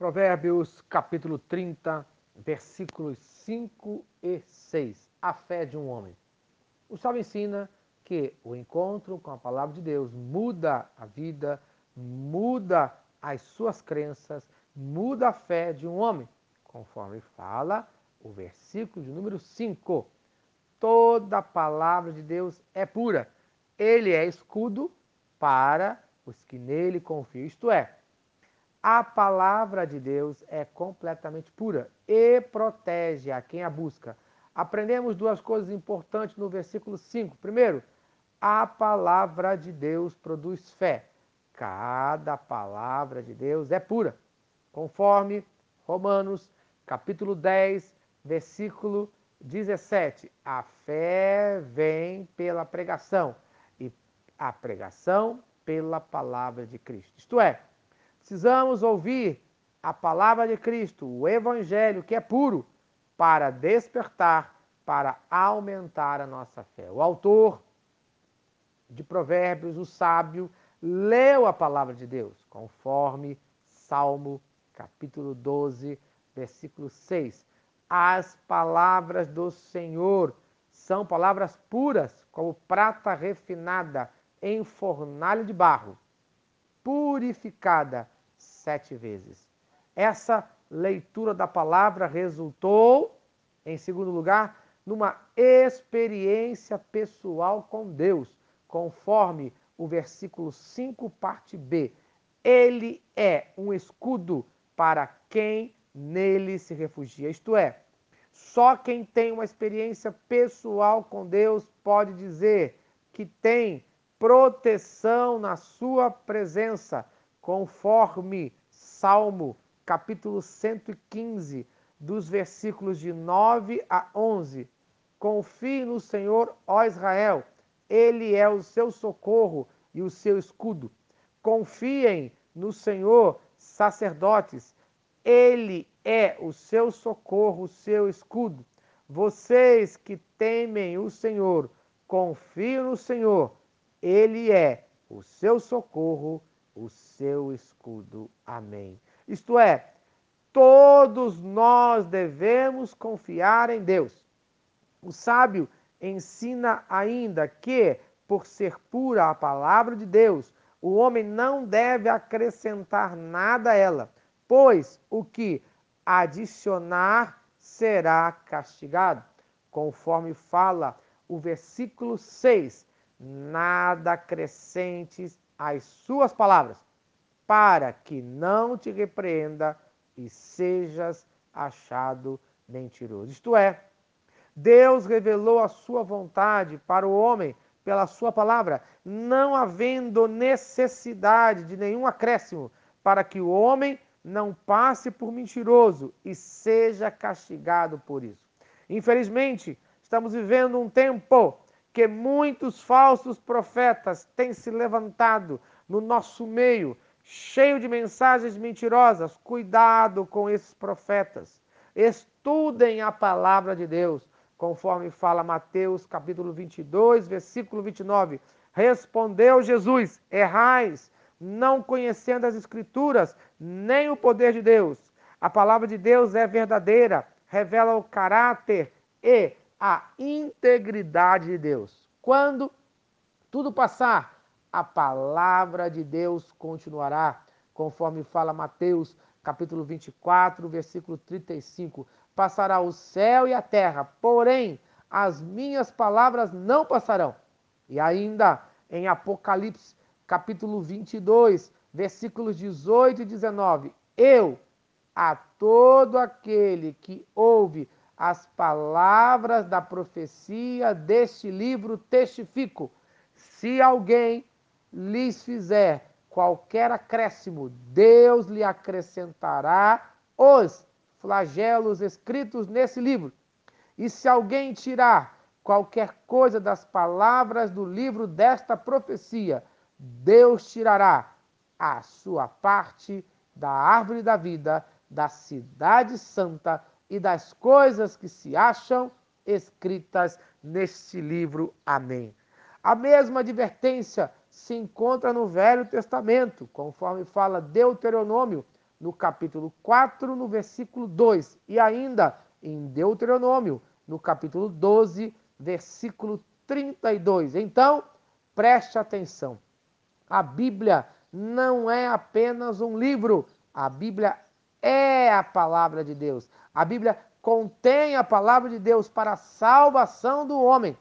Provérbios capítulo 30, versículos 5 e 6. A fé de um homem. O salmo ensina que o encontro com a palavra de Deus muda a vida, muda as suas crenças, muda a fé de um homem, conforme fala o versículo de número 5. Toda palavra de Deus é pura. Ele é escudo para os que nele confiam. Isto é, a palavra de Deus é completamente pura e protege a quem a busca. Aprendemos duas coisas importantes no versículo 5. Primeiro, a palavra de Deus produz fé. Cada palavra de Deus é pura, conforme Romanos, capítulo 10, versículo 17. A fé vem pela pregação e a pregação pela palavra de Cristo. Isto é, precisamos ouvir a palavra de Cristo, o evangelho que é puro, para despertar, para aumentar a nossa fé. O autor de Provérbios, o sábio, leu a palavra de Deus, conforme Salmo capítulo 12, versículo 6. As palavras do Senhor são palavras puras, como prata refinada em fornalha de barro, purificada sete vezes. Essa leitura da palavra resultou, em segundo lugar, numa experiência pessoal com Deus, conforme o versículo 5, parte B. Ele é um escudo para quem nele se refugia. Isto é, só quem tem uma experiência pessoal com Deus pode dizer que tem proteção na sua presença, conforme Salmo capítulo 115, dos versículos de 9 a 11. Confie no Senhor, ó Israel, ele é o seu socorro e o seu escudo. Confiem no Senhor, sacerdotes, ele é o seu socorro, o seu escudo. Vocês que temem o Senhor, confiem no Senhor, ele é o seu socorro, o seu escudo. Amém. Isto é, todos nós devemos confiar em Deus. O sábio ensina ainda que, por ser pura a palavra de Deus, o homem não deve acrescentar nada a ela, pois o que adicionar será castigado, conforme fala o versículo 6. Nada acrescentes às suas palavras, para que não te repreenda e sejas achado mentiroso. Isto é, Deus revelou a sua vontade para o homem pela sua palavra, não havendo necessidade de nenhum acréscimo, para que o homem não passe por mentiroso e seja castigado por isso. Infelizmente, estamos vivendo um tempo que muitos falsos profetas têm se levantado no nosso meio, cheio de mensagens mentirosas. Cuidado com esses profetas. Estudem a palavra de Deus conforme fala Mateus capítulo 22, versículo 29. Respondeu Jesus: Errais, não conhecendo as Escrituras, nem o poder de Deus. A palavra de Deus é verdadeira, revela o caráter e a integridade de Deus. Quando tudo passar, a palavra de Deus continuará, conforme fala Mateus capítulo 24, versículo 35 passará o céu e a terra, porém as minhas palavras não passarão. E ainda em Apocalipse, capítulo 22, versículos 18 e 19: Eu, a todo aquele que ouve as palavras da profecia deste livro, testifico: se alguém lhes fizer qualquer acréscimo, Deus lhe acrescentará os flagelos escritos nesse livro. E se alguém tirar qualquer coisa das palavras do livro desta profecia, Deus tirará a sua parte da árvore da vida, da cidade santa e das coisas que se acham escritas neste livro. Amém. A mesma advertência se encontra no Velho Testamento, conforme fala Deuteronômio no capítulo 4, no versículo 2, e ainda em Deuteronômio, no capítulo 12, versículo 32. Então, preste atenção. A Bíblia não é apenas um livro, a Bíblia é a palavra de Deus. A Bíblia contém a palavra de Deus para a salvação do homem.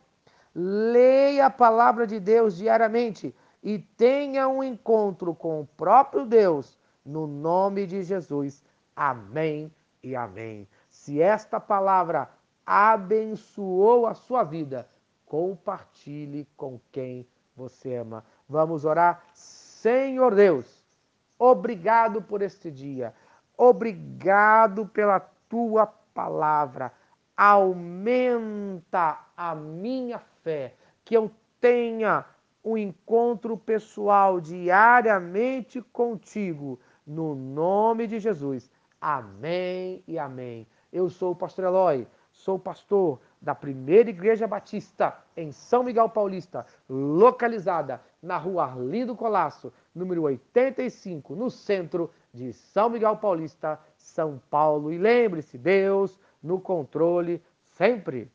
Leia a palavra de Deus diariamente e tenha um encontro com o próprio Deus, no nome de Jesus. Amém e amém. Se esta palavra abençoou a sua vida, compartilhe com quem você ama. Vamos orar. Senhor Deus, obrigado por este dia. Obrigado pela tua palavra. Aumenta a minha fé, que eu tenha um encontro pessoal diariamente contigo, no nome de Jesus. Amém e amém. Eu sou o pastor Eloy, sou pastor da Primeira Igreja Batista em São Miguel Paulista, localizada na rua Arlindo Colasso, número 85, no centro de São Miguel Paulista, São Paulo. E lembre-se, Deus no controle sempre.